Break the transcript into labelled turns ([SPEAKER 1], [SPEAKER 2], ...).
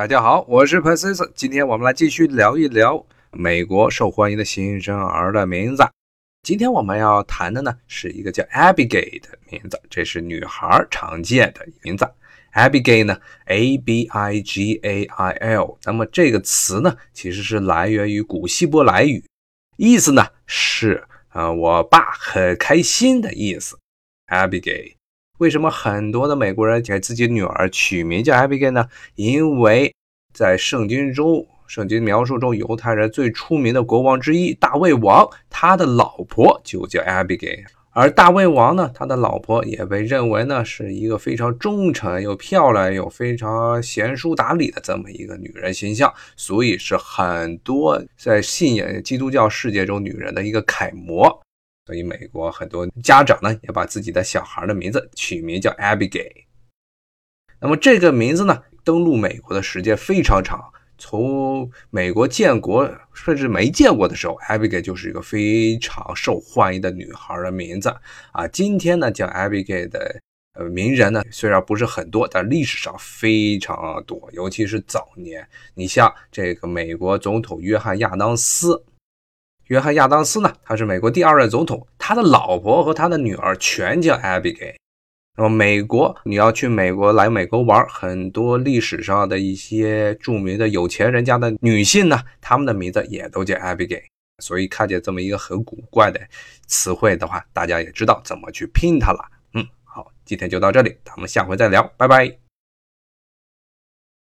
[SPEAKER 1] 大家好，我是 p e r c i s 今天我们来继续聊一聊美国受欢迎的新生儿的名字。今天我们要谈的呢是一个叫 Abigail 的名字，这是女孩常见的名字。Abigail 呢，A B I G A I L，那么这个词呢其实是来源于古希伯来语，意思呢是呃我爸很开心的意思。Abigail。为什么很多的美国人给自己女儿取名叫 Abigail 呢？因为在圣经中，圣经描述中，犹太人最出名的国王之一大卫王，他的老婆就叫 Abigail。而大卫王呢，他的老婆也被认为呢是一个非常忠诚、又漂亮、又非常贤淑达理的这么一个女人形象，所以是很多在信仰基督教世界中女人的一个楷模。所以，美国很多家长呢，也把自己的小孩的名字取名叫 Abigail。那么，这个名字呢，登陆美国的时间非常长，从美国建国甚至没建国的时候，Abigail 就是一个非常受欢迎的女孩的名字啊。今天呢，叫 Abigail 的呃名人呢，虽然不是很多，但历史上非常多，尤其是早年，你像这个美国总统约翰亚当斯。约翰亚当斯呢，他是美国第二任总统，他的老婆和他的女儿全叫 Abigail。那么，美国你要去美国来美国玩，很多历史上的一些著名的有钱人家的女性呢，她们的名字也都叫 Abigail。所以看见这么一个很古怪的词汇的话，大家也知道怎么去拼它了。嗯，好，今天就到这里，咱们下回再聊，拜拜。